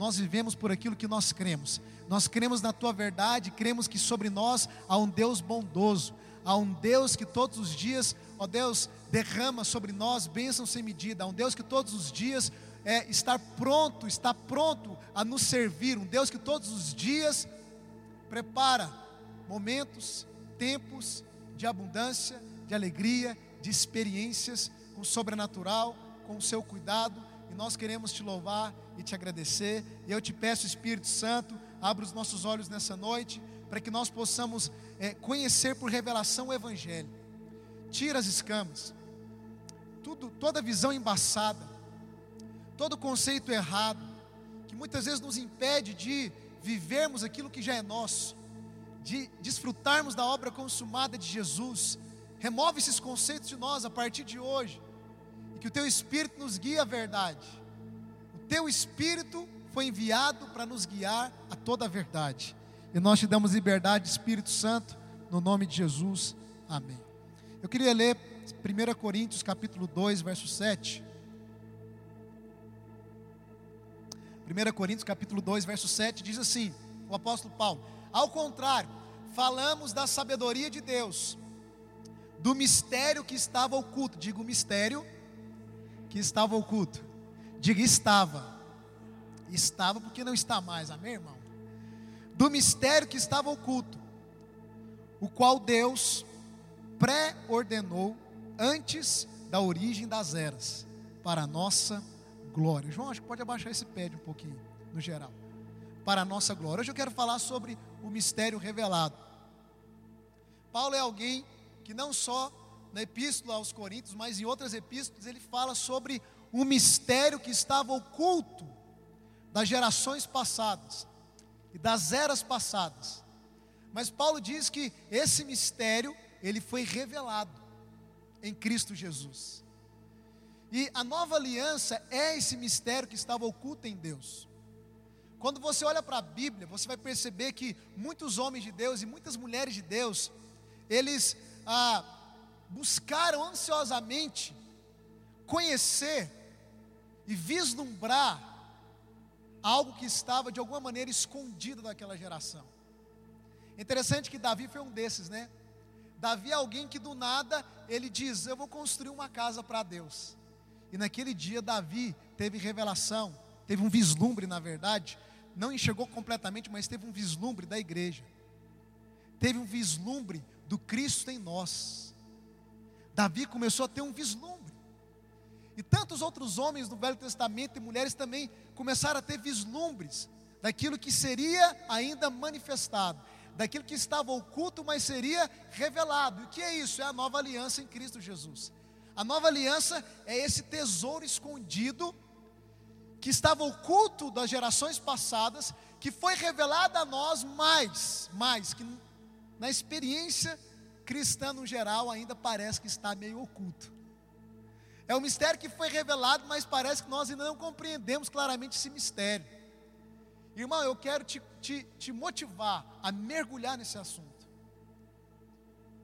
nós vivemos por aquilo que nós cremos. Nós cremos na tua verdade, cremos que sobre nós há um Deus bondoso, há um Deus que todos os dias, ó Deus, derrama sobre nós bênçãos sem medida, há um Deus que todos os dias é, está pronto, está pronto a nos servir, um Deus que todos os dias prepara momentos, tempos de abundância, de alegria, de experiências com o sobrenatural, com o seu cuidado, e nós queremos te louvar e te agradecer. E eu te peço, Espírito Santo, abra os nossos olhos nessa noite, para que nós possamos é, conhecer por revelação o Evangelho. Tira as escamas, tudo, toda visão embaçada, todo conceito errado, que muitas vezes nos impede de vivermos aquilo que já é nosso, de desfrutarmos da obra consumada de Jesus. Remove esses conceitos de nós a partir de hoje que o teu Espírito nos guie à verdade. Teu Espírito foi enviado para nos guiar a toda a verdade. E nós te damos liberdade, Espírito Santo, no nome de Jesus. Amém. Eu queria ler 1 Coríntios capítulo 2, verso 7. 1 Coríntios capítulo 2, verso 7 diz assim: o apóstolo Paulo, ao contrário, falamos da sabedoria de Deus, do mistério que estava oculto, digo mistério que estava oculto. Diga estava. Estava porque não está mais, amém, irmão? Do mistério que estava oculto, o qual Deus pré-ordenou antes da origem das eras, para a nossa glória. João, acho que pode abaixar esse pé um pouquinho, no geral. Para a nossa glória. Hoje eu quero falar sobre o mistério revelado. Paulo é alguém que não só na epístola aos Coríntios, mas em outras epístolas, ele fala sobre um mistério que estava oculto das gerações passadas e das eras passadas. Mas Paulo diz que esse mistério, ele foi revelado em Cristo Jesus. E a nova aliança é esse mistério que estava oculto em Deus. Quando você olha para a Bíblia, você vai perceber que muitos homens de Deus e muitas mulheres de Deus, eles ah, buscaram ansiosamente conhecer e vislumbrar algo que estava de alguma maneira escondido daquela geração. Interessante que Davi foi um desses, né? Davi é alguém que do nada ele diz: Eu vou construir uma casa para Deus. E naquele dia Davi teve revelação, teve um vislumbre, na verdade, não enxergou completamente, mas teve um vislumbre da igreja. Teve um vislumbre do Cristo em nós. Davi começou a ter um vislumbre. E tantos outros homens do Velho Testamento e mulheres também começaram a ter vislumbres daquilo que seria ainda manifestado, daquilo que estava oculto, mas seria revelado. E o que é isso? É a nova aliança em Cristo Jesus. A nova aliança é esse tesouro escondido que estava oculto das gerações passadas, que foi revelado a nós mais, mais que na experiência cristã no geral ainda parece que está meio oculto. É um mistério que foi revelado, mas parece que nós ainda não compreendemos claramente esse mistério. Irmão, eu quero te, te, te motivar a mergulhar nesse assunto.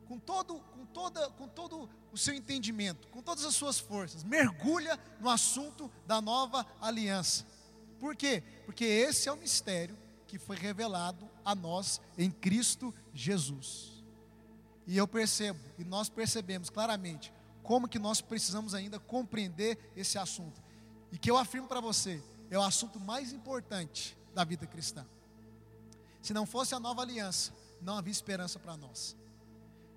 Com todo, com, toda, com todo o seu entendimento, com todas as suas forças, mergulha no assunto da nova aliança. Por quê? Porque esse é o mistério que foi revelado a nós em Cristo Jesus. E eu percebo, e nós percebemos claramente, como que nós precisamos ainda compreender esse assunto. E que eu afirmo para você, é o assunto mais importante da vida cristã. Se não fosse a nova aliança, não havia esperança para nós.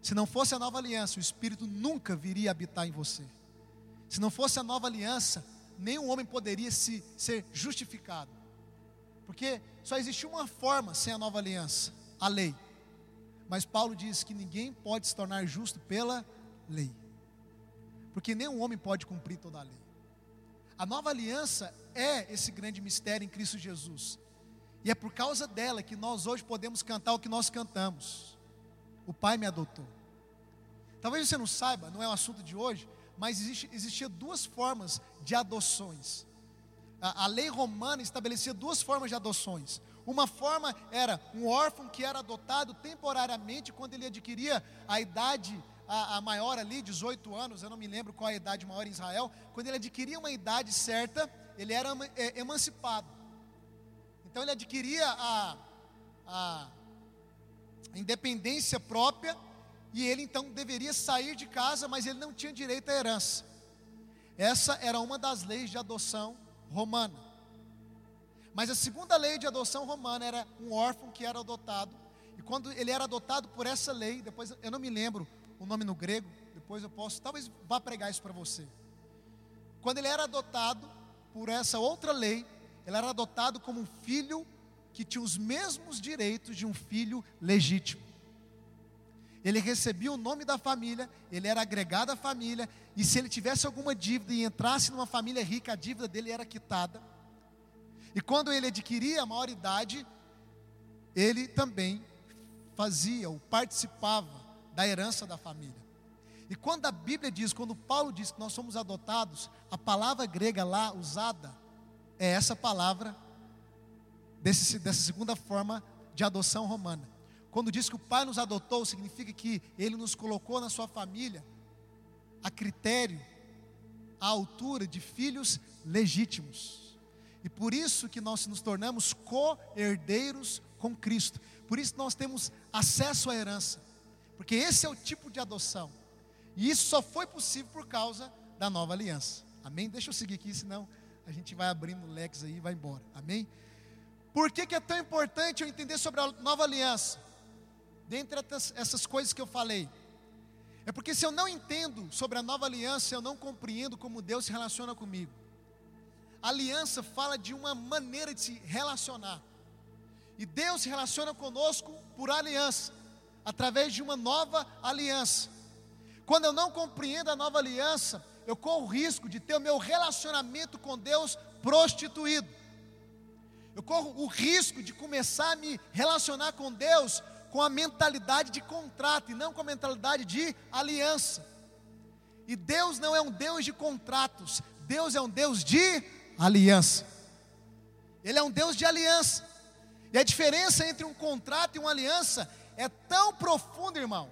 Se não fosse a nova aliança, o Espírito nunca viria habitar em você. Se não fosse a nova aliança, nenhum homem poderia se, ser justificado. Porque só existe uma forma sem a nova aliança: a lei. Mas Paulo diz que ninguém pode se tornar justo pela lei. Porque nenhum homem pode cumprir toda a lei. A nova aliança é esse grande mistério em Cristo Jesus. E é por causa dela que nós hoje podemos cantar o que nós cantamos. O Pai me adotou. Talvez você não saiba, não é o assunto de hoje, mas existe, existia duas formas de adoções. A, a lei romana estabelecia duas formas de adoções. Uma forma era um órfão que era adotado temporariamente quando ele adquiria a idade a, a, maior ali, 18 anos, eu não me lembro qual a idade maior em Israel, quando ele adquiria uma idade certa, ele era é, emancipado. Então ele adquiria a, a independência própria e ele então deveria sair de casa, mas ele não tinha direito à herança. Essa era uma das leis de adoção romana. Mas a segunda lei de adoção romana era um órfão que era adotado. E quando ele era adotado por essa lei, depois eu não me lembro o nome no grego, depois eu posso, talvez vá pregar isso para você. Quando ele era adotado por essa outra lei, ele era adotado como um filho que tinha os mesmos direitos de um filho legítimo. Ele recebia o nome da família, ele era agregado à família, e se ele tivesse alguma dívida e entrasse numa família rica, a dívida dele era quitada. E quando ele adquiria a maioridade, ele também fazia ou participava da herança da família. E quando a Bíblia diz, quando Paulo diz que nós somos adotados, a palavra grega lá usada é essa palavra desse, dessa segunda forma de adoção romana. Quando diz que o Pai nos adotou, significa que Ele nos colocou na sua família a critério, à altura de filhos legítimos. E por isso que nós nos tornamos co-herdeiros com Cristo. Por isso nós temos acesso à herança. Porque esse é o tipo de adoção. E isso só foi possível por causa da nova aliança. Amém? Deixa eu seguir aqui, senão a gente vai abrindo leques aí e vai embora. Amém? Por que, que é tão importante eu entender sobre a nova aliança? Dentre essas coisas que eu falei. É porque se eu não entendo sobre a nova aliança, eu não compreendo como Deus se relaciona comigo. A aliança fala de uma maneira de se relacionar. E Deus se relaciona conosco por aliança, através de uma nova aliança. Quando eu não compreendo a nova aliança, eu corro o risco de ter o meu relacionamento com Deus prostituído. Eu corro o risco de começar a me relacionar com Deus com a mentalidade de contrato e não com a mentalidade de aliança. E Deus não é um Deus de contratos, Deus é um Deus de aliança. Ele é um Deus de aliança. E a diferença entre um contrato e uma aliança é tão profunda, irmão,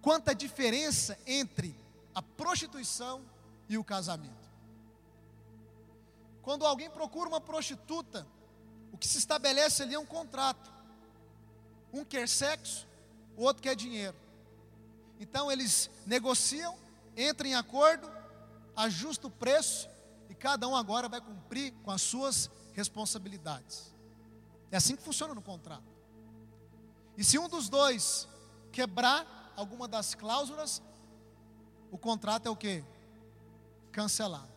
quanto a diferença entre a prostituição e o casamento. Quando alguém procura uma prostituta, o que se estabelece ali é um contrato. Um quer sexo, o outro quer dinheiro. Então eles negociam, entram em acordo, ajustam o preço e cada um agora vai cumprir com as suas responsabilidades. É assim que funciona no contrato. E se um dos dois quebrar alguma das cláusulas, o contrato é o que? Cancelado.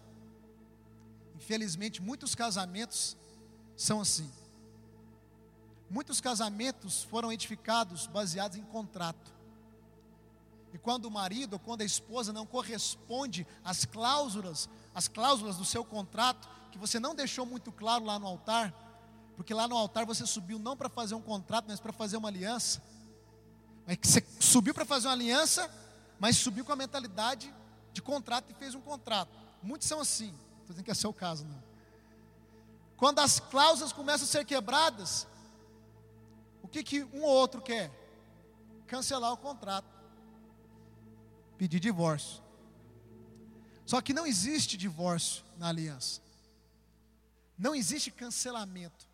Infelizmente, muitos casamentos são assim. Muitos casamentos foram edificados baseados em contrato. E quando o marido ou quando a esposa não corresponde às cláusulas, às cláusulas do seu contrato, que você não deixou muito claro lá no altar, porque lá no altar você subiu não para fazer um contrato, mas para fazer uma aliança. Mas você subiu para fazer uma aliança, mas subiu com a mentalidade de contrato e fez um contrato. Muitos são assim. Estou dizendo que é seu caso, não. Quando as cláusulas começam a ser quebradas, o que, que um ou outro quer? Cancelar o contrato, pedir divórcio. Só que não existe divórcio na aliança, não existe cancelamento.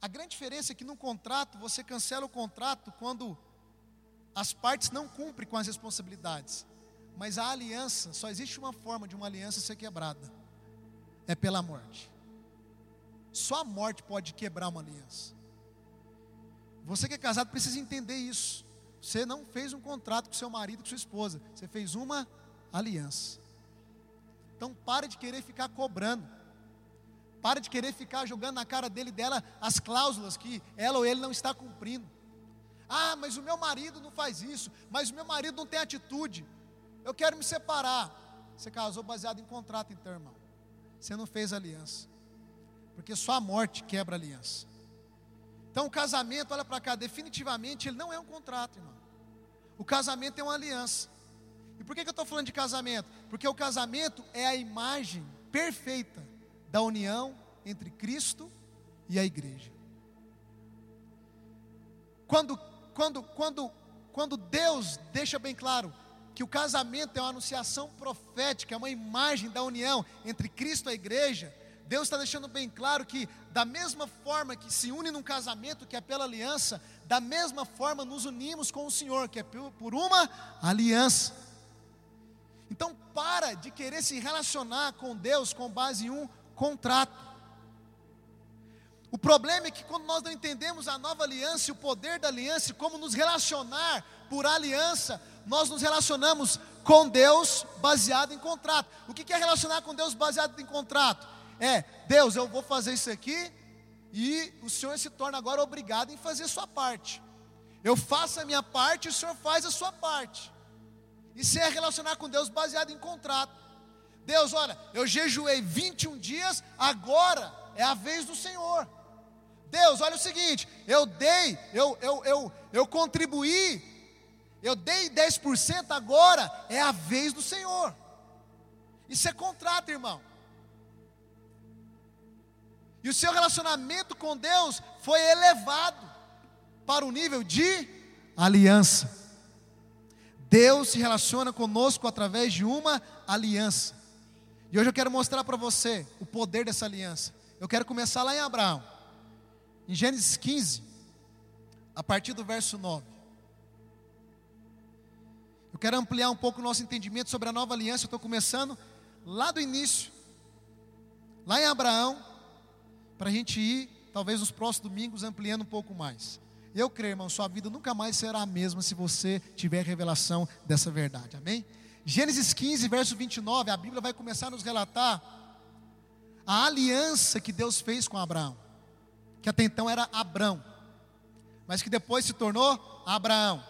A grande diferença é que no contrato, você cancela o contrato quando as partes não cumprem com as responsabilidades. Mas a aliança, só existe uma forma de uma aliança ser quebrada é pela morte. Só a morte pode quebrar uma aliança. Você que é casado precisa entender isso. Você não fez um contrato com seu marido, com sua esposa. Você fez uma aliança. Então pare de querer ficar cobrando. Pare de querer ficar jogando na cara dele e dela as cláusulas que ela ou ele não está cumprindo. Ah, mas o meu marido não faz isso, mas o meu marido não tem atitude. Eu quero me separar. Você casou baseado em contrato, então, irmão você não fez aliança. Porque só a morte quebra a aliança. Então o casamento, olha para cá, definitivamente ele não é um contrato, irmão. O casamento é uma aliança. E por que, que eu estou falando de casamento? Porque o casamento é a imagem perfeita da união entre Cristo e a igreja. Quando, quando, quando, quando Deus deixa bem claro que o casamento é uma anunciação profética, é uma imagem da união entre Cristo e a igreja, Deus está deixando bem claro que, da mesma forma que se une num casamento, que é pela aliança, da mesma forma nos unimos com o Senhor, que é por uma aliança. Então, para de querer se relacionar com Deus com base em um contrato. O problema é que quando nós não entendemos a nova aliança e o poder da aliança e como nos relacionar por aliança, nós nos relacionamos com Deus baseado em contrato. O que é relacionar com Deus baseado em contrato? É, Deus, eu vou fazer isso aqui e o Senhor se torna agora obrigado em fazer a sua parte. Eu faço a minha parte e o Senhor faz a sua parte. Isso é relacionar com Deus baseado em contrato. Deus, olha, eu jejuei 21 dias, agora é a vez do Senhor. Deus, olha o seguinte, eu dei, eu, eu, eu, eu contribuí, eu dei 10%, agora é a vez do Senhor. Isso é contrato, irmão. E o seu relacionamento com Deus foi elevado para o nível de aliança. Deus se relaciona conosco através de uma aliança. E hoje eu quero mostrar para você o poder dessa aliança. Eu quero começar lá em Abraão. Em Gênesis 15, a partir do verso 9. Eu quero ampliar um pouco o nosso entendimento sobre a nova aliança. Eu estou começando lá do início, lá em Abraão, para a gente ir, talvez nos próximos domingos, ampliando um pouco mais. Eu creio, irmão, sua vida nunca mais será a mesma se você tiver revelação dessa verdade. Amém? Gênesis 15, verso 29, a Bíblia vai começar a nos relatar a aliança que Deus fez com Abraão que até então era Abrão, mas que depois se tornou Abraão.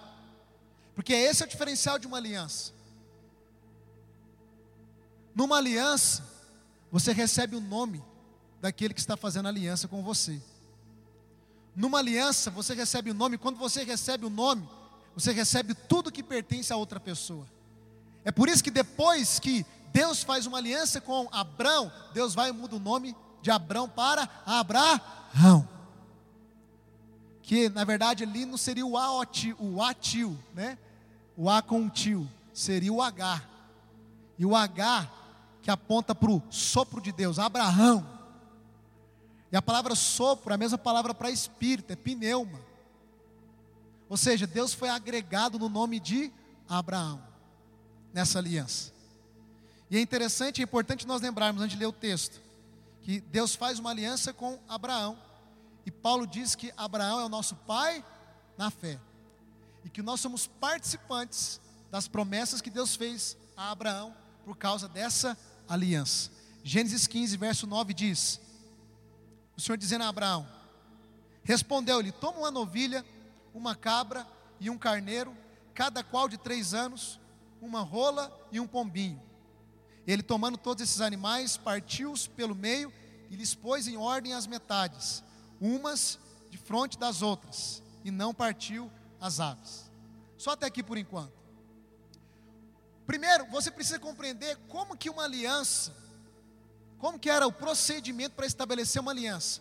Porque esse é o diferencial de uma aliança. Numa aliança, você recebe o nome daquele que está fazendo aliança com você. Numa aliança, você recebe o nome, quando você recebe o nome, você recebe tudo que pertence a outra pessoa. É por isso que depois que Deus faz uma aliança com Abrão, Deus vai e muda o nome de Abrão para Abraão. Que na verdade ali não seria o A, o atil, né? O A com o tio, seria o H. E o H que aponta para o sopro de Deus, Abraão. E a palavra sopro é a mesma palavra para espírito, é pneuma. Ou seja, Deus foi agregado no nome de Abraão, nessa aliança. E é interessante, é importante nós lembrarmos, antes de ler o texto, que Deus faz uma aliança com Abraão. E Paulo diz que Abraão é o nosso pai na fé. E que nós somos participantes das promessas que Deus fez a Abraão por causa dessa aliança. Gênesis 15, verso 9 diz: O Senhor dizendo a Abraão: Respondeu-lhe: Toma uma novilha, uma cabra e um carneiro, cada qual de três anos, uma rola e um pombinho ele, tomando todos esses animais, partiu-os pelo meio e lhes pôs em ordem as metades, umas de frente das outras, e não partiu as aves. Só até aqui por enquanto. Primeiro, você precisa compreender como que uma aliança, como que era o procedimento para estabelecer uma aliança.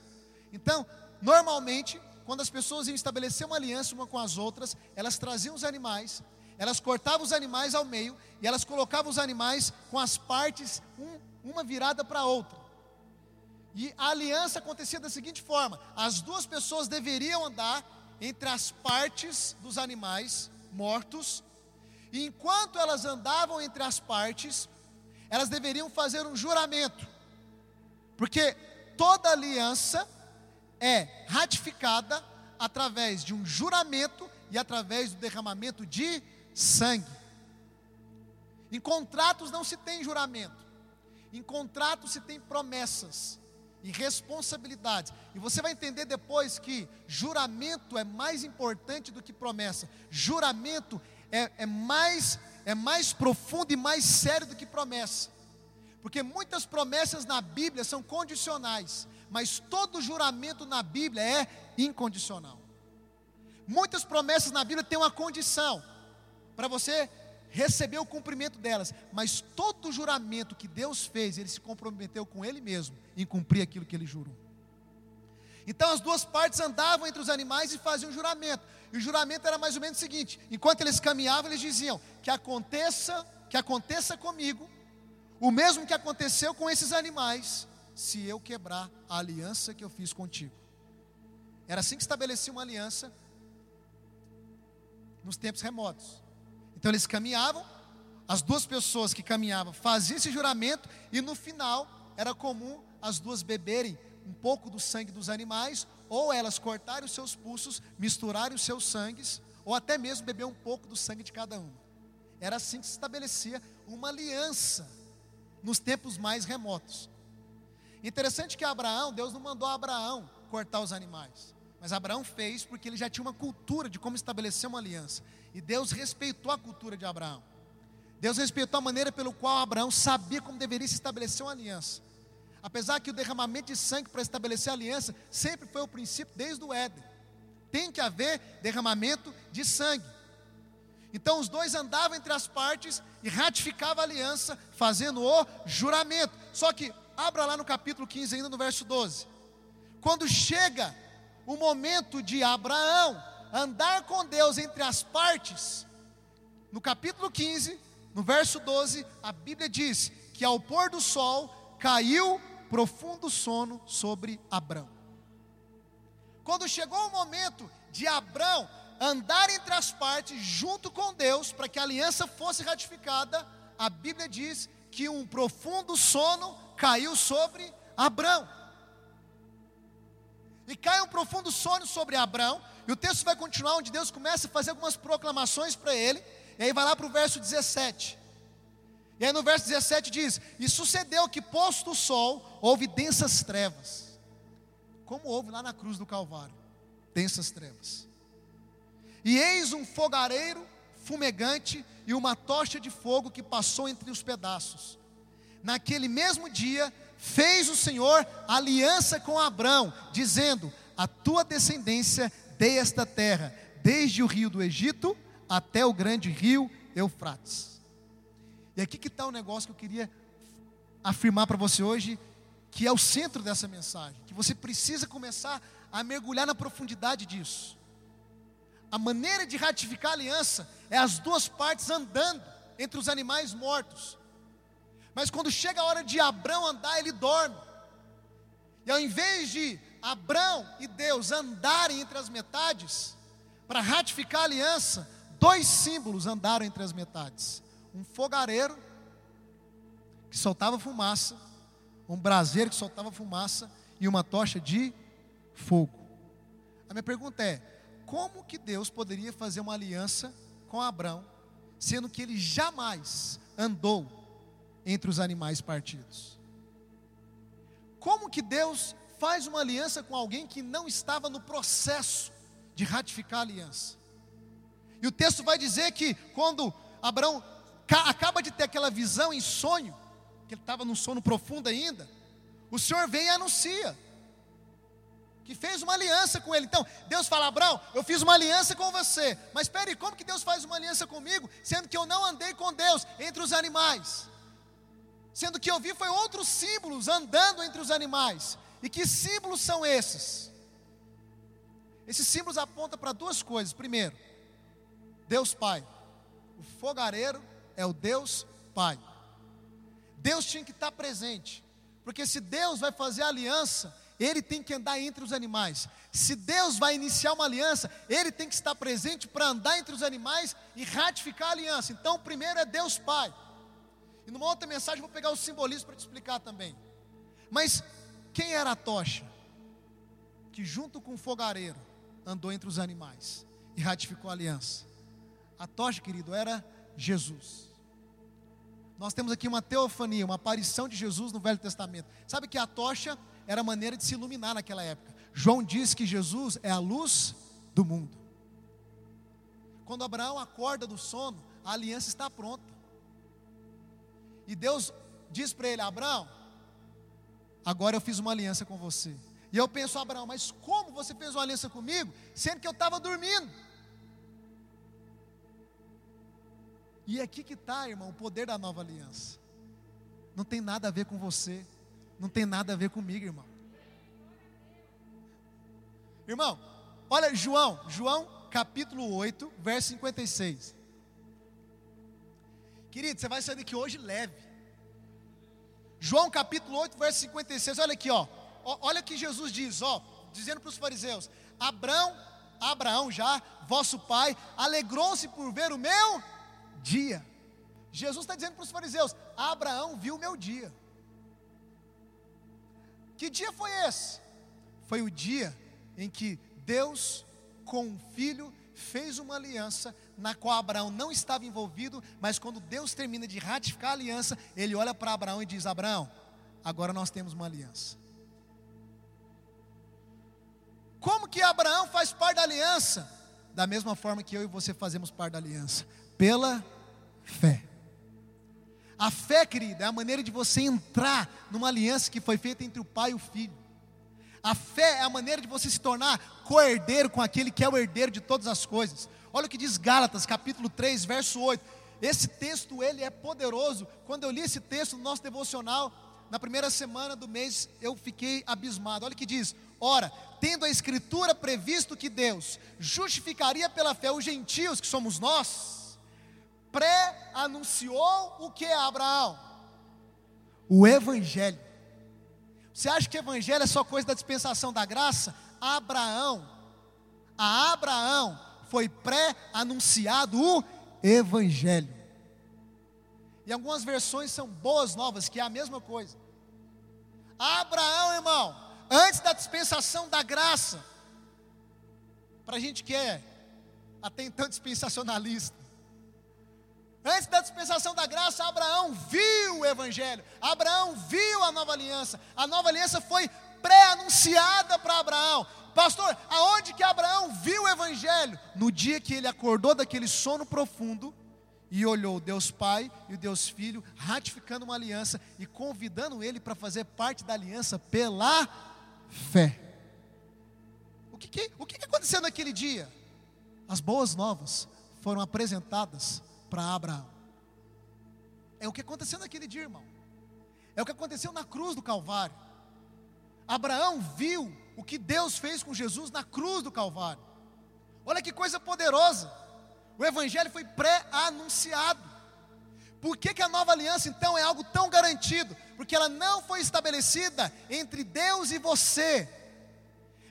Então, normalmente, quando as pessoas iam estabelecer uma aliança uma com as outras, elas traziam os animais, elas cortavam os animais ao meio e elas colocavam os animais com as partes um, uma virada para a outra. E a aliança acontecia da seguinte forma: as duas pessoas deveriam andar entre as partes dos animais mortos, e enquanto elas andavam entre as partes, elas deveriam fazer um juramento, porque toda aliança é ratificada através de um juramento e através do derramamento de sangue. Em contratos não se tem juramento, em contratos se tem promessas e responsabilidades. E você vai entender depois que juramento é mais importante do que promessa. Juramento é, é, mais, é mais profundo e mais sério do que promessa. Porque muitas promessas na Bíblia são condicionais, mas todo juramento na Bíblia é incondicional. Muitas promessas na Bíblia têm uma condição para você receber o cumprimento delas. Mas todo juramento que Deus fez, ele se comprometeu com ele mesmo em cumprir aquilo que ele jurou. Então as duas partes andavam entre os animais e faziam um juramento. E o juramento era mais ou menos o seguinte: enquanto eles caminhavam, eles diziam: que aconteça, que aconteça comigo, o mesmo que aconteceu com esses animais, se eu quebrar a aliança que eu fiz contigo. Era assim que estabelecia uma aliança nos tempos remotos. Então eles caminhavam, as duas pessoas que caminhavam faziam esse juramento, e no final era comum as duas beberem um pouco do sangue dos animais, ou elas cortarem os seus pulsos, misturarem os seus sangues, ou até mesmo beber um pouco do sangue de cada um. Era assim que se estabelecia uma aliança nos tempos mais remotos. Interessante que Abraão, Deus não mandou Abraão cortar os animais, mas Abraão fez porque ele já tinha uma cultura de como estabelecer uma aliança, e Deus respeitou a cultura de Abraão. Deus respeitou a maneira pelo qual Abraão sabia como deveria se estabelecer uma aliança. Apesar que o derramamento de sangue para estabelecer a aliança sempre foi o princípio desde o Éden. Tem que haver derramamento de sangue. Então os dois andavam entre as partes e ratificavam a aliança, fazendo o juramento. Só que, abra lá no capítulo 15, ainda no verso 12. Quando chega o momento de Abraão andar com Deus entre as partes, no capítulo 15, no verso 12, a Bíblia diz que ao pôr do sol caiu profundo sono sobre Abrão. Quando chegou o momento de Abrão andar entre as partes junto com Deus para que a aliança fosse ratificada, a Bíblia diz que um profundo sono caiu sobre Abrão. E cai um profundo sono sobre Abrão, e o texto vai continuar onde Deus começa a fazer algumas proclamações para ele, e aí vai lá para o verso 17. E aí no verso 17 diz: E sucedeu que, posto o sol, houve densas trevas, como houve lá na cruz do Calvário densas trevas. E eis um fogareiro fumegante e uma tocha de fogo que passou entre os pedaços. Naquele mesmo dia, fez o Senhor aliança com Abrão, dizendo: A tua descendência dei esta terra, desde o rio do Egito até o grande rio Eufrates. E aqui que está o negócio que eu queria afirmar para você hoje, que é o centro dessa mensagem, que você precisa começar a mergulhar na profundidade disso. A maneira de ratificar a aliança é as duas partes andando entre os animais mortos. Mas quando chega a hora de Abraão andar, ele dorme. E ao invés de Abraão e Deus andarem entre as metades, para ratificar a aliança, dois símbolos andaram entre as metades um fogareiro que soltava fumaça, um braseiro que soltava fumaça e uma tocha de fogo. A minha pergunta é: como que Deus poderia fazer uma aliança com Abraão, sendo que ele jamais andou entre os animais partidos? Como que Deus faz uma aliança com alguém que não estava no processo de ratificar a aliança? E o texto vai dizer que quando Abraão acaba de ter aquela visão em sonho, que ele estava num sono profundo ainda, o Senhor vem e anuncia que fez uma aliança com ele. Então, Deus fala: Abraão, eu fiz uma aliança com você, mas espere, como que Deus faz uma aliança comigo, sendo que eu não andei com Deus entre os animais? Sendo que eu vi foi outros símbolos andando entre os animais. E que símbolos são esses? Esses símbolos apontam para duas coisas. Primeiro, Deus Pai, o fogareiro é o Deus Pai. Deus tinha que estar presente, porque se Deus vai fazer aliança, ele tem que andar entre os animais. Se Deus vai iniciar uma aliança, ele tem que estar presente para andar entre os animais e ratificar a aliança. Então, primeiro é Deus Pai. E numa outra mensagem vou pegar o simbolismo para te explicar também. Mas quem era a tocha? Que junto com o fogareiro andou entre os animais e ratificou a aliança. A tocha, querido, era Jesus nós temos aqui uma teofania, uma aparição de Jesus no Velho Testamento. Sabe que a tocha era a maneira de se iluminar naquela época. João diz que Jesus é a luz do mundo. Quando Abraão acorda do sono, a aliança está pronta. E Deus diz para ele: Abraão, agora eu fiz uma aliança com você. E eu penso, Abraão, mas como você fez uma aliança comigo, sendo que eu estava dormindo? E aqui que está, irmão, o poder da nova aliança. Não tem nada a ver com você, não tem nada a ver comigo, irmão. Irmão, olha João, João capítulo 8, verso 56. Querido, você vai sair daqui hoje leve. João capítulo 8, verso 56, olha aqui, ó. Olha que Jesus diz, ó, dizendo para os fariseus: Abraão, Abraão já, vosso pai, alegrou-se por ver o meu dia. Jesus está dizendo para os fariseus: Abraão viu o meu dia. Que dia foi esse? Foi o dia em que Deus, com o filho, fez uma aliança na qual Abraão não estava envolvido, mas quando Deus termina de ratificar a aliança, ele olha para Abraão e diz: Abraão, agora nós temos uma aliança. Como que Abraão faz parte da aliança? Da mesma forma que eu e você fazemos parte da aliança, pela fé. A fé, querida, é a maneira de você entrar numa aliança que foi feita entre o pai e o filho. A fé é a maneira de você se tornar co-herdeiro com aquele que é o herdeiro de todas as coisas. Olha o que diz Gálatas, capítulo 3, verso 8. Esse texto ele é poderoso. Quando eu li esse texto no nosso devocional, na primeira semana do mês, eu fiquei abismado. Olha o que diz: Ora, tendo a escritura previsto que Deus justificaria pela fé os gentios, que somos nós, pré-anunciou o que é Abraão? O Evangelho. Você acha que o Evangelho é só coisa da dispensação da graça? Abraão, a Abraão foi pré-anunciado o Evangelho. E algumas versões são boas novas, que é a mesma coisa. Abraão, irmão, antes da dispensação da graça, para a gente que é até então dispensacionalista, Antes da dispensação da graça, Abraão viu o Evangelho, Abraão viu a nova aliança. A nova aliança foi pré-anunciada para Abraão. Pastor, aonde que Abraão viu o Evangelho? No dia que ele acordou daquele sono profundo e olhou Deus Pai e o Deus Filho, ratificando uma aliança e convidando ele para fazer parte da aliança pela fé. O que, que, o que, que aconteceu naquele dia? As boas novas foram apresentadas para Abraão. É o que aconteceu naquele dia, irmão. É o que aconteceu na cruz do Calvário. Abraão viu o que Deus fez com Jesus na cruz do Calvário. Olha que coisa poderosa. O Evangelho foi pré-anunciado. Por que, que a nova aliança então é algo tão garantido? Porque ela não foi estabelecida entre Deus e você,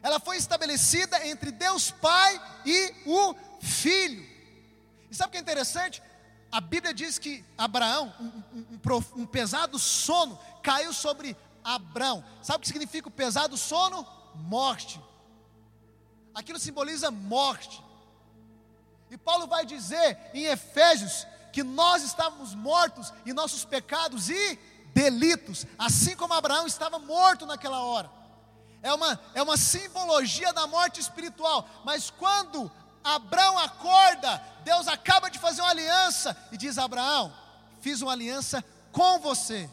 ela foi estabelecida entre Deus Pai e o Filho. E sabe o que é interessante? A Bíblia diz que Abraão, um, um, um, um pesado sono, caiu sobre Abraão. Sabe o que significa o pesado sono? Morte. Aquilo simboliza morte. E Paulo vai dizer em Efésios que nós estávamos mortos em nossos pecados e delitos, assim como Abraão estava morto naquela hora. É uma, é uma simbologia da morte espiritual, mas quando Abraão acorda, Deus acaba de fazer uma aliança e diz: Abraão, fiz uma aliança com você.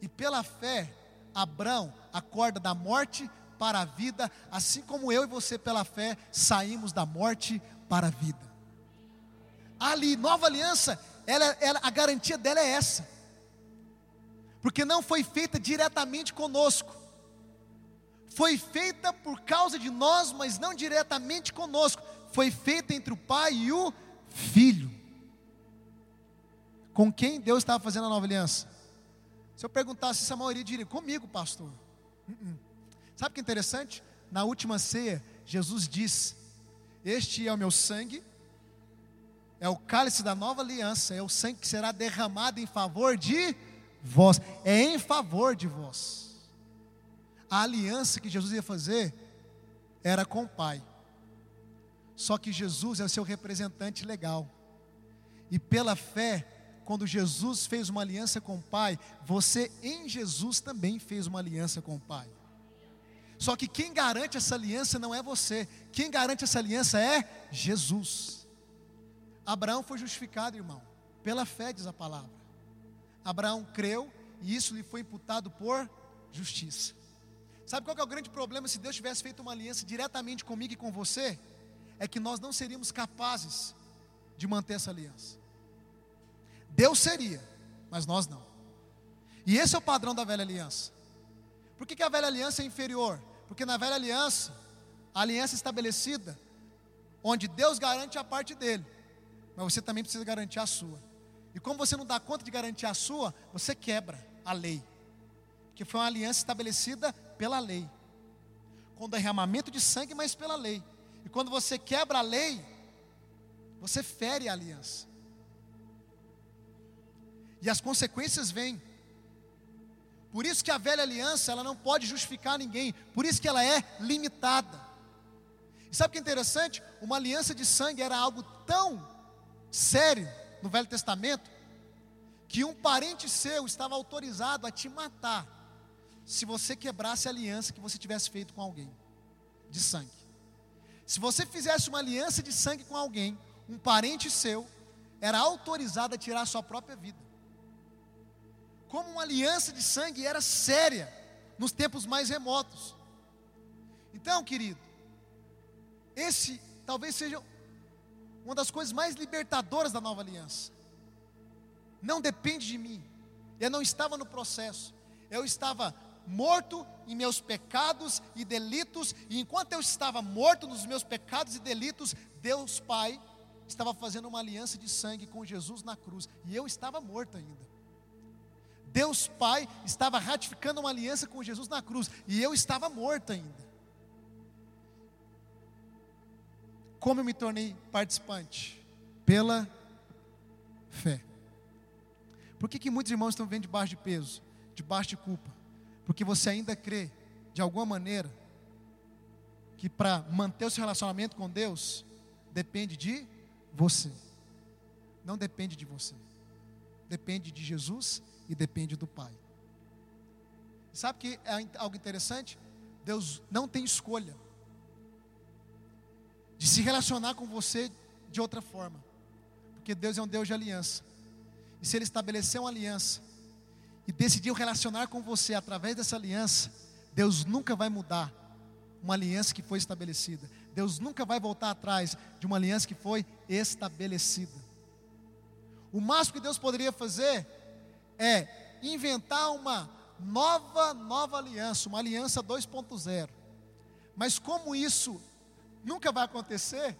E pela fé, Abraão acorda da morte para a vida, assim como eu e você, pela fé, saímos da morte para a vida. Ali, nova aliança, ela, ela, a garantia dela é essa, porque não foi feita diretamente conosco, foi feita por causa de nós, mas não diretamente conosco. Foi feita entre o Pai e o Filho. Com quem Deus estava fazendo a nova aliança? Se eu perguntasse isso, a maioria diria: comigo, pastor. Sabe o que é interessante? Na última ceia, Jesus diz: Este é o meu sangue, é o cálice da nova aliança, é o sangue que será derramado em favor de vós, é em favor de vós a aliança que Jesus ia fazer era com o Pai. Só que Jesus é o seu representante legal. E pela fé, quando Jesus fez uma aliança com o Pai, você em Jesus também fez uma aliança com o Pai. Só que quem garante essa aliança não é você, quem garante essa aliança é Jesus. Abraão foi justificado, irmão, pela fé, diz a palavra. Abraão creu e isso lhe foi imputado por justiça. Sabe qual é o grande problema se Deus tivesse feito uma aliança diretamente comigo e com você? É que nós não seríamos capazes de manter essa aliança. Deus seria, mas nós não. E esse é o padrão da velha aliança. Por que, que a velha aliança é inferior? Porque na velha aliança, a aliança estabelecida, onde Deus garante a parte dele, mas você também precisa garantir a sua. E como você não dá conta de garantir a sua, você quebra. a lei. Que foi uma aliança estabelecida pela lei. Com derramamento de sangue, mas pela lei. E quando você quebra a lei, você fere a aliança. E as consequências vêm. Por isso que a velha aliança, ela não pode justificar ninguém. Por isso que ela é limitada. E sabe o que é interessante? Uma aliança de sangue era algo tão sério no Velho Testamento que um parente seu estava autorizado a te matar se você quebrasse a aliança que você tivesse feito com alguém de sangue. Se você fizesse uma aliança de sangue com alguém, um parente seu era autorizado a tirar a sua própria vida como uma aliança de sangue era séria nos tempos mais remotos. Então, querido, esse talvez seja uma das coisas mais libertadoras da nova aliança. Não depende de mim. Eu não estava no processo. Eu estava morto em meus pecados e delitos, e enquanto eu estava morto nos meus pecados e delitos, Deus Pai estava fazendo uma aliança de sangue com Jesus na cruz, e eu estava morto ainda. Deus Pai estava ratificando uma aliança com Jesus na cruz e eu estava morto ainda. Como eu me tornei participante? Pela fé. Por que, que muitos irmãos estão vendo debaixo de peso, debaixo de culpa? Porque você ainda crê, de alguma maneira, que para manter o seu relacionamento com Deus, depende de você. Não depende de você. Depende de Jesus e depende do Pai. Sabe que é algo interessante? Deus não tem escolha de se relacionar com você de outra forma, porque Deus é um Deus de aliança. E se Ele estabeleceu uma aliança e decidiu relacionar com você através dessa aliança, Deus nunca vai mudar uma aliança que foi estabelecida. Deus nunca vai voltar atrás de uma aliança que foi estabelecida. O máximo que Deus poderia fazer é inventar uma nova, nova aliança, uma aliança 2.0. Mas como isso nunca vai acontecer,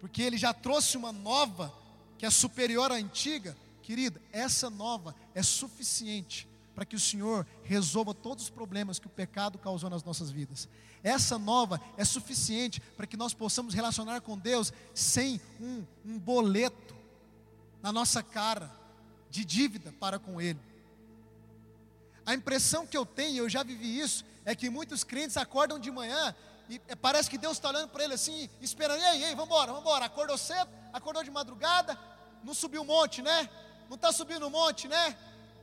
porque ele já trouxe uma nova que é superior à antiga, querida, essa nova é suficiente para que o Senhor resolva todos os problemas que o pecado causou nas nossas vidas. Essa nova é suficiente para que nós possamos relacionar com Deus sem um, um boleto na nossa cara de dívida para com Ele. A impressão que eu tenho, eu já vivi isso, é que muitos crentes acordam de manhã e é, parece que Deus está olhando para ele assim, esperando, ei, ei, vamos embora, vamos. Acordou cedo, acordou de madrugada, não subiu o monte, né? Não está subindo o monte, né?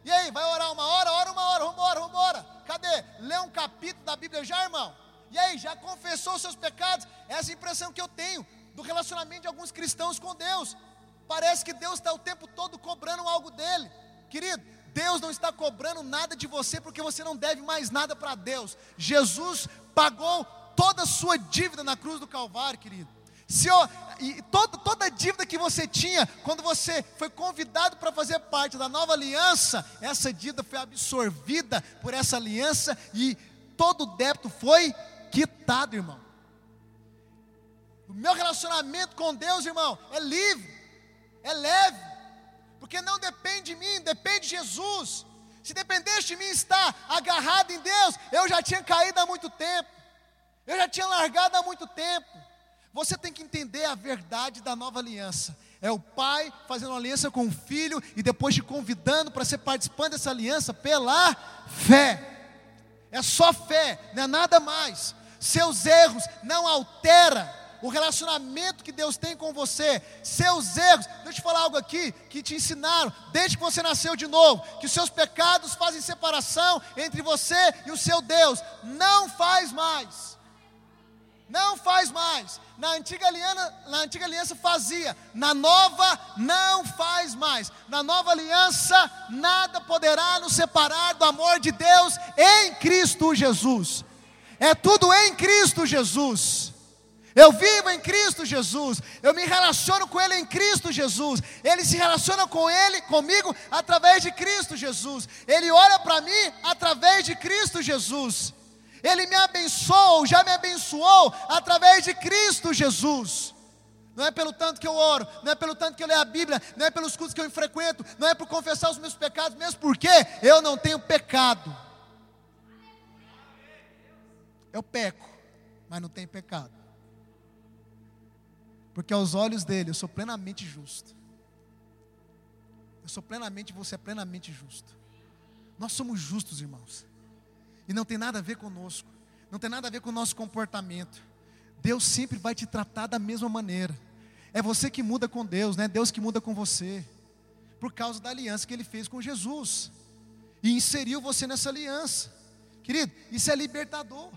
E aí, vai orar uma hora, ora uma hora, vamos embora. Cadê? Lê um capítulo da Bíblia já, irmão? E aí, já confessou os seus pecados? Essa é a impressão que eu tenho do relacionamento de alguns cristãos com Deus. Parece que Deus está o tempo todo cobrando algo dele. Querido, Deus não está cobrando nada de você porque você não deve mais nada para Deus. Jesus pagou toda a sua dívida na cruz do Calvário, querido. Se eu, e toda, toda a dívida que você tinha, quando você foi convidado para fazer parte da nova aliança, essa dívida foi absorvida por essa aliança e todo o débito foi quitado, irmão. O meu relacionamento com Deus, irmão, é livre é leve, porque não depende de mim, depende de Jesus. Se dependesse de mim estar agarrado em Deus, eu já tinha caído há muito tempo, eu já tinha largado há muito tempo. Você tem que entender a verdade da nova aliança. É o pai fazendo aliança com o filho e depois te convidando para ser participante dessa aliança pela fé. É só fé, não é nada mais. Seus erros não altera o relacionamento que Deus tem com você, seus erros. Deixa eu te falar algo aqui que te ensinaram desde que você nasceu de novo, que os seus pecados fazem separação entre você e o seu Deus. Não faz mais. Não faz mais. Na antiga, aliança, na antiga aliança fazia, na nova não faz mais. Na nova aliança, nada poderá nos separar do amor de Deus em Cristo Jesus. É tudo em Cristo Jesus. Eu vivo em Cristo Jesus. Eu me relaciono com Ele em Cristo Jesus. Ele se relaciona com Ele, comigo, através de Cristo Jesus. Ele olha para mim através de Cristo Jesus. Ele me abençoou, já me abençoou através de Cristo Jesus. não é pelo tanto que eu oro, não é pelo tanto que eu leio a Bíblia, não é pelos cultos que eu frequento, não é por confessar os meus pecados, mesmo porque eu não tenho pecado. Eu peco, mas não tenho pecado. Porque aos olhos dele eu sou plenamente justo. Eu sou plenamente, você é plenamente justo. Nós somos justos, irmãos. E não tem nada a ver conosco. Não tem nada a ver com o nosso comportamento. Deus sempre vai te tratar da mesma maneira. É você que muda com Deus, não é Deus que muda com você. Por causa da aliança que ele fez com Jesus. E inseriu você nessa aliança. Querido, isso é libertador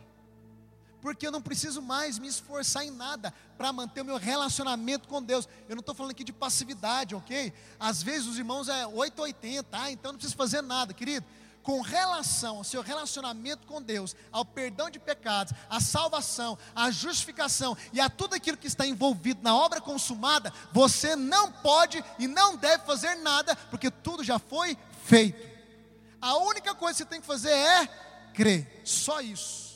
porque eu não preciso mais me esforçar em nada para manter o meu relacionamento com Deus. Eu não estou falando aqui de passividade, ok? Às vezes os irmãos é 880, ah, então não preciso fazer nada, querido. Com relação ao seu relacionamento com Deus, ao perdão de pecados, à salvação, à justificação e a tudo aquilo que está envolvido na obra consumada, você não pode e não deve fazer nada, porque tudo já foi feito. A única coisa que você tem que fazer é crer, só isso.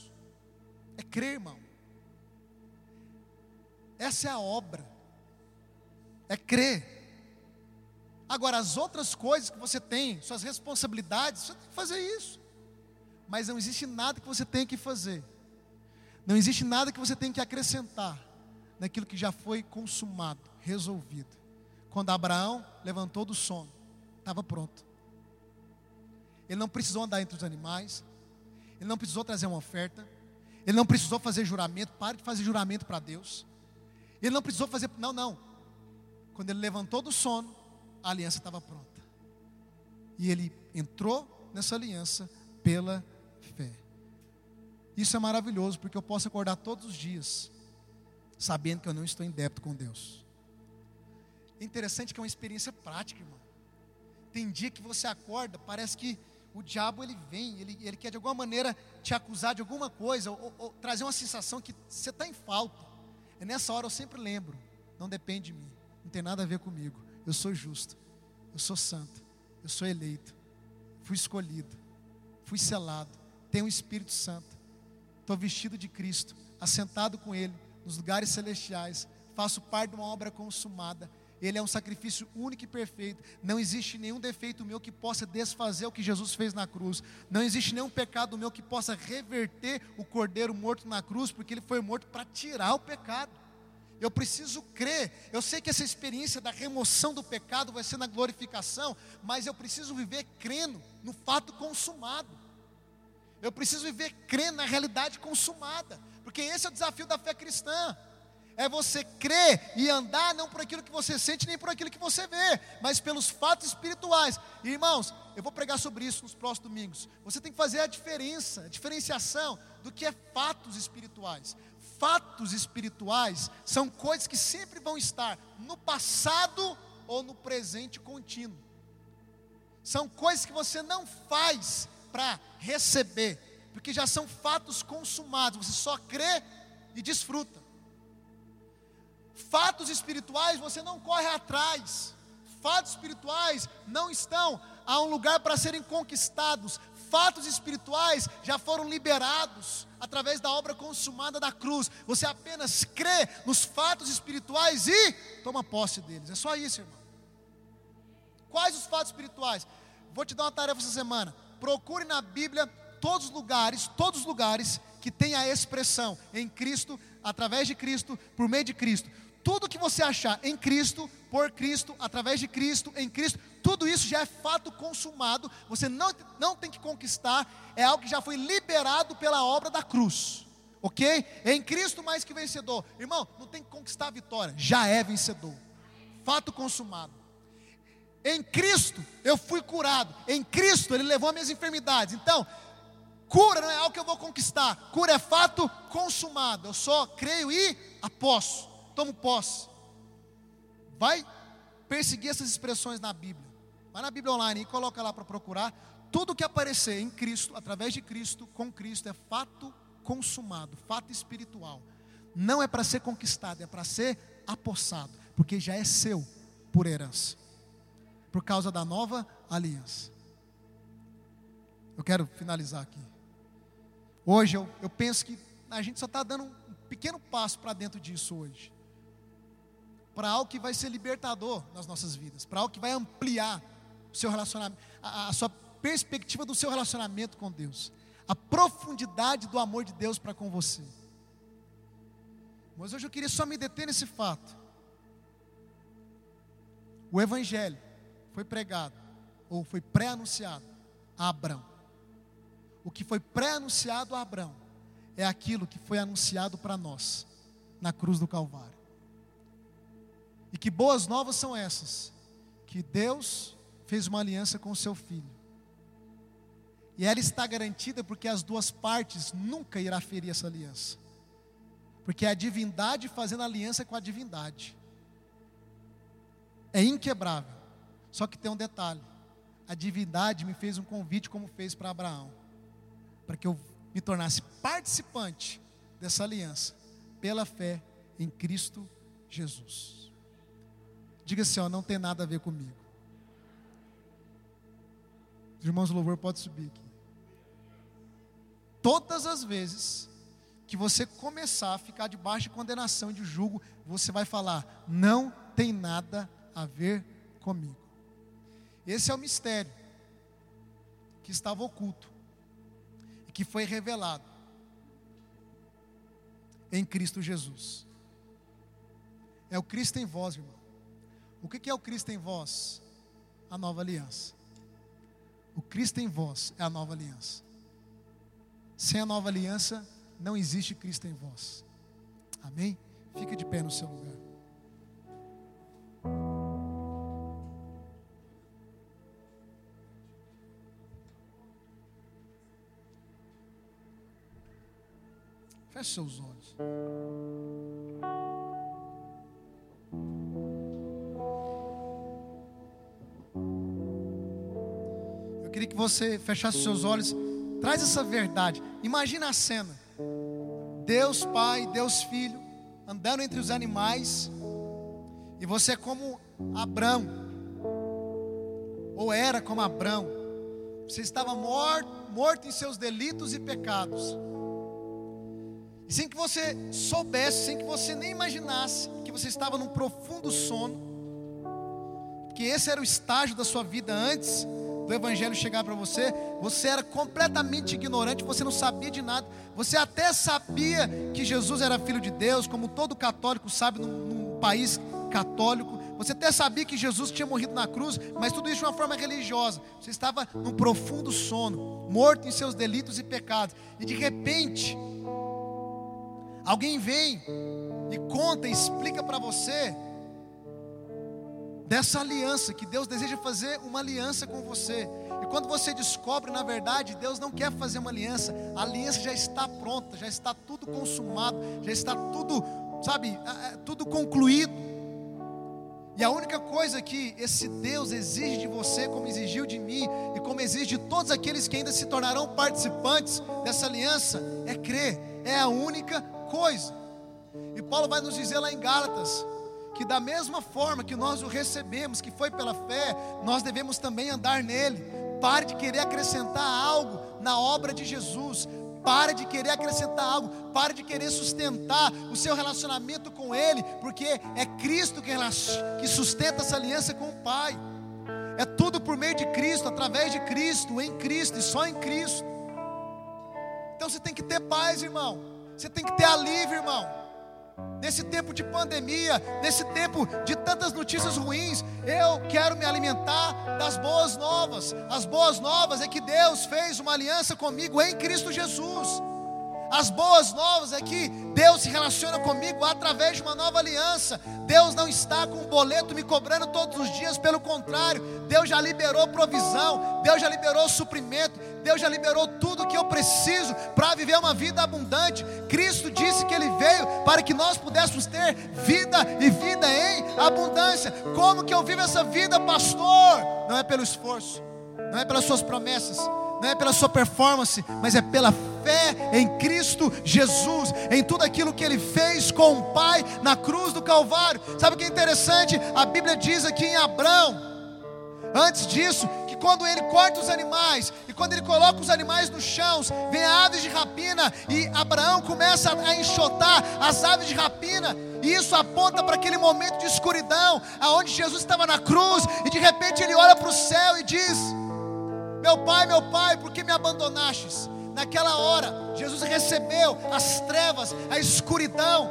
É crer, irmão. Essa é a obra. É crer. Agora, as outras coisas que você tem, suas responsabilidades, você tem que fazer isso. Mas não existe nada que você tenha que fazer. Não existe nada que você tenha que acrescentar naquilo que já foi consumado, resolvido. Quando Abraão levantou do sono, estava pronto. Ele não precisou andar entre os animais, ele não precisou trazer uma oferta, ele não precisou fazer juramento, pare de fazer juramento para Deus. Ele não precisou fazer, não, não. Quando ele levantou do sono, a aliança estava pronta. E ele entrou nessa aliança pela fé. Isso é maravilhoso, porque eu posso acordar todos os dias, sabendo que eu não estou em débito com Deus. É interessante que é uma experiência prática, irmão. Tem dia que você acorda, parece que o diabo ele vem, ele, ele quer de alguma maneira te acusar de alguma coisa, ou, ou trazer uma sensação que você está em falta. E nessa hora eu sempre lembro: não depende de mim, não tem nada a ver comigo. Eu sou justo, eu sou santo, eu sou eleito, fui escolhido, fui selado, tenho o Espírito Santo, estou vestido de Cristo, assentado com Ele nos lugares celestiais, faço parte de uma obra consumada ele é um sacrifício único e perfeito. Não existe nenhum defeito meu que possa desfazer o que Jesus fez na cruz. Não existe nenhum pecado meu que possa reverter o cordeiro morto na cruz, porque ele foi morto para tirar o pecado. Eu preciso crer. Eu sei que essa experiência da remoção do pecado vai ser na glorificação, mas eu preciso viver crendo no fato consumado. Eu preciso viver crendo na realidade consumada, porque esse é o desafio da fé cristã é você crer e andar não por aquilo que você sente, nem por aquilo que você vê, mas pelos fatos espirituais. Irmãos, eu vou pregar sobre isso nos próximos domingos. Você tem que fazer a diferença, a diferenciação do que é fatos espirituais. Fatos espirituais são coisas que sempre vão estar no passado ou no presente contínuo. São coisas que você não faz para receber, porque já são fatos consumados. Você só crê e desfruta. Fatos espirituais você não corre atrás. Fatos espirituais não estão a um lugar para serem conquistados. Fatos espirituais já foram liberados através da obra consumada da cruz. Você apenas crê nos fatos espirituais e toma posse deles. É só isso, irmão. Quais os fatos espirituais? Vou te dar uma tarefa essa semana. Procure na Bíblia todos os lugares, todos os lugares que tem a expressão em Cristo, através de Cristo, por meio de Cristo tudo que você achar em Cristo, por Cristo, através de Cristo, em Cristo, tudo isso já é fato consumado, você não, não tem que conquistar, é algo que já foi liberado pela obra da cruz, ok? Em Cristo mais que vencedor, irmão, não tem que conquistar a vitória, já é vencedor, fato consumado. Em Cristo eu fui curado, em Cristo Ele levou as minhas enfermidades, então, cura não é algo que eu vou conquistar, cura é fato consumado, eu só creio e aposto tomo posse. Vai perseguir essas expressões na Bíblia. Vai na Bíblia online e coloca lá para procurar. Tudo que aparecer em Cristo, através de Cristo, com Cristo, é fato consumado, fato espiritual. Não é para ser conquistado, é para ser apossado, porque já é seu por herança, por causa da nova aliança. Eu quero finalizar aqui. Hoje eu, eu penso que a gente só está dando um pequeno passo para dentro disso hoje. Para algo que vai ser libertador nas nossas vidas, para algo que vai ampliar o seu relacionamento, a, a sua perspectiva do seu relacionamento com Deus, a profundidade do amor de Deus para com você. Mas hoje eu queria só me deter nesse fato. O Evangelho foi pregado, ou foi pré-anunciado a Abraão. O que foi pré-anunciado a Abraão é aquilo que foi anunciado para nós na cruz do Calvário. E que boas novas são essas? Que Deus fez uma aliança com o seu filho. E ela está garantida porque as duas partes nunca irá ferir essa aliança. Porque é a divindade fazendo aliança com a divindade. É inquebrável. Só que tem um detalhe. A divindade me fez um convite como fez para Abraão. Para que eu me tornasse participante dessa aliança pela fé em Cristo Jesus. Diga assim, ó, não tem nada a ver comigo. Os irmãos louvor pode subir aqui. Todas as vezes que você começar a ficar debaixo de condenação e de julgo, você vai falar: não tem nada a ver comigo. Esse é o mistério que estava oculto e que foi revelado em Cristo Jesus. É o Cristo em vós, irmão. O que é o Cristo em vós? A nova aliança. O Cristo em vós é a nova aliança. Sem a nova aliança, não existe Cristo em vós. Amém? Fica de pé no seu lugar. Feche seus olhos. Queria que você fechasse seus olhos. Traz essa verdade. Imagina a cena. Deus Pai, Deus Filho, andando entre os animais, e você é como Abrão, ou era como Abrão, você estava morto, morto em seus delitos e pecados, e sem que você soubesse, sem que você nem imaginasse que você estava num profundo sono, que esse era o estágio da sua vida antes do Evangelho chegar para você, você era completamente ignorante, você não sabia de nada, você até sabia que Jesus era filho de Deus, como todo católico sabe num, num país católico, você até sabia que Jesus tinha morrido na cruz, mas tudo isso de uma forma religiosa. Você estava num profundo sono, morto em seus delitos e pecados, e de repente, alguém vem e conta explica para você dessa aliança, que Deus deseja fazer uma aliança com você. E quando você descobre, na verdade, Deus não quer fazer uma aliança, a aliança já está pronta, já está tudo consumado, já está tudo, sabe, tudo concluído. E a única coisa que esse Deus exige de você, como exigiu de mim, e como exige de todos aqueles que ainda se tornarão participantes dessa aliança, é crer, é a única coisa. E Paulo vai nos dizer lá em Gálatas, que da mesma forma que nós o recebemos, que foi pela fé, nós devemos também andar nele. Pare de querer acrescentar algo na obra de Jesus. Pare de querer acrescentar algo, pare de querer sustentar o seu relacionamento com Ele, porque é Cristo que sustenta essa aliança com o Pai. É tudo por meio de Cristo, através de Cristo, em Cristo e só em Cristo. Então você tem que ter paz, irmão. Você tem que ter alívio, irmão. Nesse tempo de pandemia, nesse tempo de tantas notícias ruins, eu quero me alimentar das boas novas. As boas novas é que Deus fez uma aliança comigo em Cristo Jesus. As boas novas é que Deus se relaciona comigo através de uma nova aliança. Deus não está com um boleto me cobrando todos os dias, pelo contrário, Deus já liberou provisão, Deus já liberou suprimento, Deus já liberou tudo que eu preciso para viver uma vida abundante. Cristo veio para que nós pudéssemos ter vida e vida em abundância. Como que eu vivo essa vida, pastor? Não é pelo esforço, não é pelas suas promessas não é pela sua performance, mas é pela fé em Cristo Jesus, em tudo aquilo que Ele fez com o Pai na cruz do Calvário. Sabe o que é interessante? A Bíblia diz aqui em Abraão, antes disso, quando ele corta os animais e quando ele coloca os animais no chão, vem aves de rapina e Abraão começa a enxotar as aves de rapina. E isso aponta para aquele momento de escuridão, aonde Jesus estava na cruz e de repente ele olha para o céu e diz: Meu pai, meu pai, por que me abandonastes? Naquela hora, Jesus recebeu as trevas, a escuridão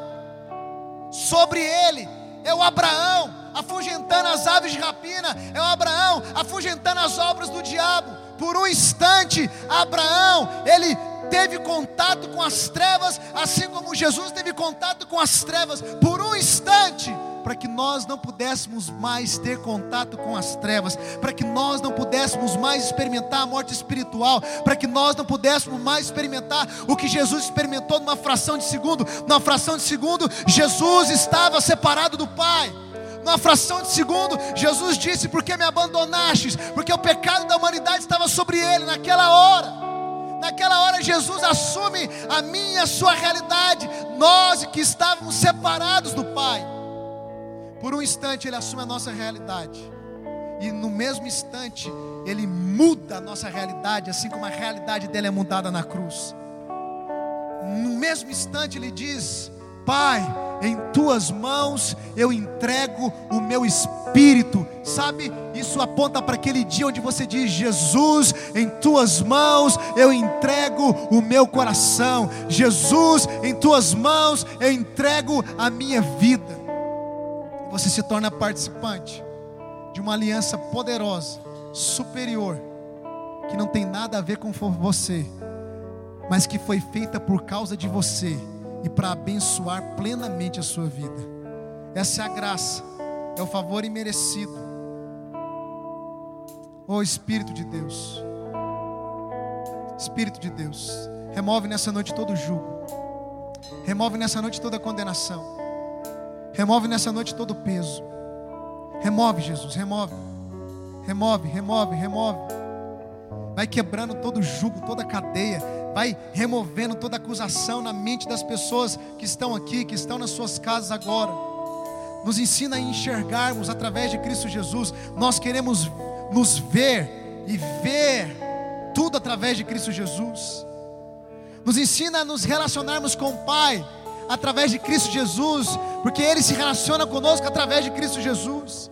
sobre ele. É o Abraão afugentando as aves de rapina, é o Abraão afugentando as obras do diabo. Por um instante, Abraão, ele teve contato com as trevas, assim como Jesus teve contato com as trevas, por um instante para que nós não pudéssemos mais ter contato com as trevas, para que nós não pudéssemos mais experimentar a morte espiritual, para que nós não pudéssemos mais experimentar o que Jesus experimentou numa fração de segundo. Numa fração de segundo, Jesus estava separado do Pai. Numa fração de segundo, Jesus disse: Por que me abandonastes? Porque o pecado da humanidade estava sobre ele naquela hora. Naquela hora, Jesus assume a minha e a sua realidade. Nós que estávamos separados do Pai. Por um instante ele assume a nossa realidade. E no mesmo instante ele muda a nossa realidade, assim como a realidade dele é mudada na cruz. No mesmo instante ele diz: Pai, em tuas mãos eu entrego o meu espírito. Sabe, isso aponta para aquele dia onde você diz: Jesus, em tuas mãos eu entrego o meu coração. Jesus, em tuas mãos eu entrego a minha vida você se torna participante de uma aliança poderosa, superior, que não tem nada a ver com você, mas que foi feita por causa de você e para abençoar plenamente a sua vida. Essa é a graça, é o favor imerecido. Oh Espírito de Deus, Espírito de Deus, remove nessa noite todo jugo, remove nessa noite toda condenação. Remove nessa noite todo peso. Remove, Jesus, remove. Remove, remove, remove. Vai quebrando todo jugo, toda cadeia. Vai removendo toda acusação na mente das pessoas que estão aqui, que estão nas suas casas agora. Nos ensina a enxergarmos através de Cristo Jesus. Nós queremos nos ver e ver tudo através de Cristo Jesus. Nos ensina a nos relacionarmos com o Pai através de Cristo Jesus, porque Ele se relaciona conosco através de Cristo Jesus.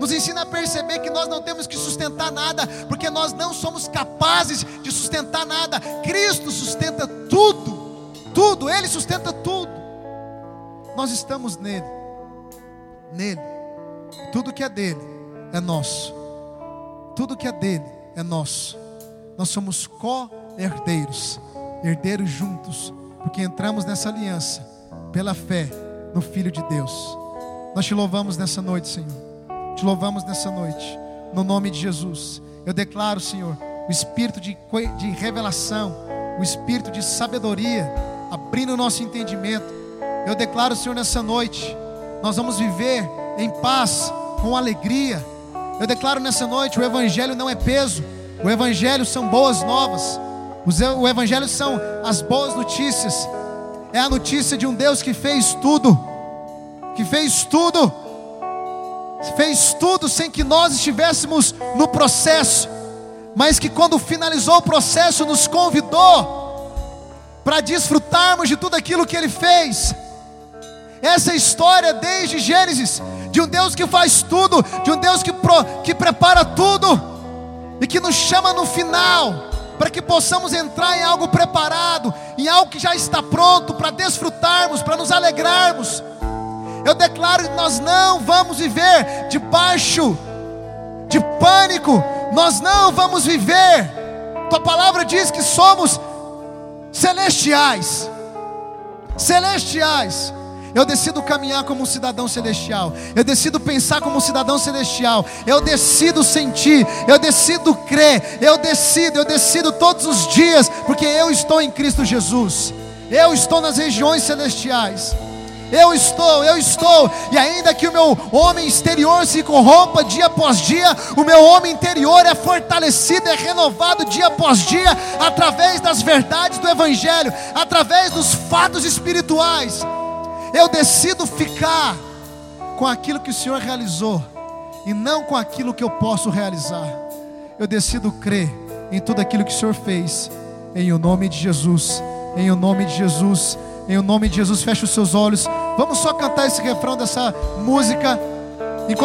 Nos ensina a perceber que nós não temos que sustentar nada, porque nós não somos capazes de sustentar nada. Cristo sustenta tudo, tudo, Ele sustenta tudo. Nós estamos nele, nele. Tudo que é dele é nosso, tudo que é dele é nosso. Nós somos co-herdeiros, herdeiros juntos porque entramos nessa aliança pela fé no Filho de Deus. Nós te louvamos nessa noite, Senhor. Te louvamos nessa noite, no nome de Jesus. Eu declaro, Senhor, o espírito de, de revelação, o espírito de sabedoria, abrindo o nosso entendimento. Eu declaro, Senhor, nessa noite, nós vamos viver em paz, com alegria. Eu declaro nessa noite: o Evangelho não é peso, o Evangelho são boas novas. O Evangelho são as boas notícias. É a notícia de um Deus que fez tudo, que fez tudo, fez tudo sem que nós estivéssemos no processo, mas que quando finalizou o processo nos convidou para desfrutarmos de tudo aquilo que Ele fez. Essa é história desde Gênesis, de um Deus que faz tudo, de um Deus que, pro, que prepara tudo e que nos chama no final para que possamos entrar em algo preparado, em algo que já está pronto para desfrutarmos, para nos alegrarmos. Eu declaro que nós não vamos viver debaixo de pânico, nós não vamos viver. Tua palavra diz que somos celestiais. Celestiais. Eu decido caminhar como um cidadão celestial. Eu decido pensar como um cidadão celestial. Eu decido sentir. Eu decido crer. Eu decido, eu decido todos os dias, porque eu estou em Cristo Jesus. Eu estou nas regiões celestiais. Eu estou, eu estou, e ainda que o meu homem exterior se corrompa dia após dia, o meu homem interior é fortalecido, é renovado dia após dia, através das verdades do Evangelho, através dos fatos espirituais. Eu decido ficar com aquilo que o Senhor realizou, e não com aquilo que eu posso realizar. Eu decido crer em tudo aquilo que o Senhor fez, em o nome de Jesus, em o nome de Jesus, em o nome de Jesus. Feche os seus olhos. Vamos só cantar esse refrão dessa música.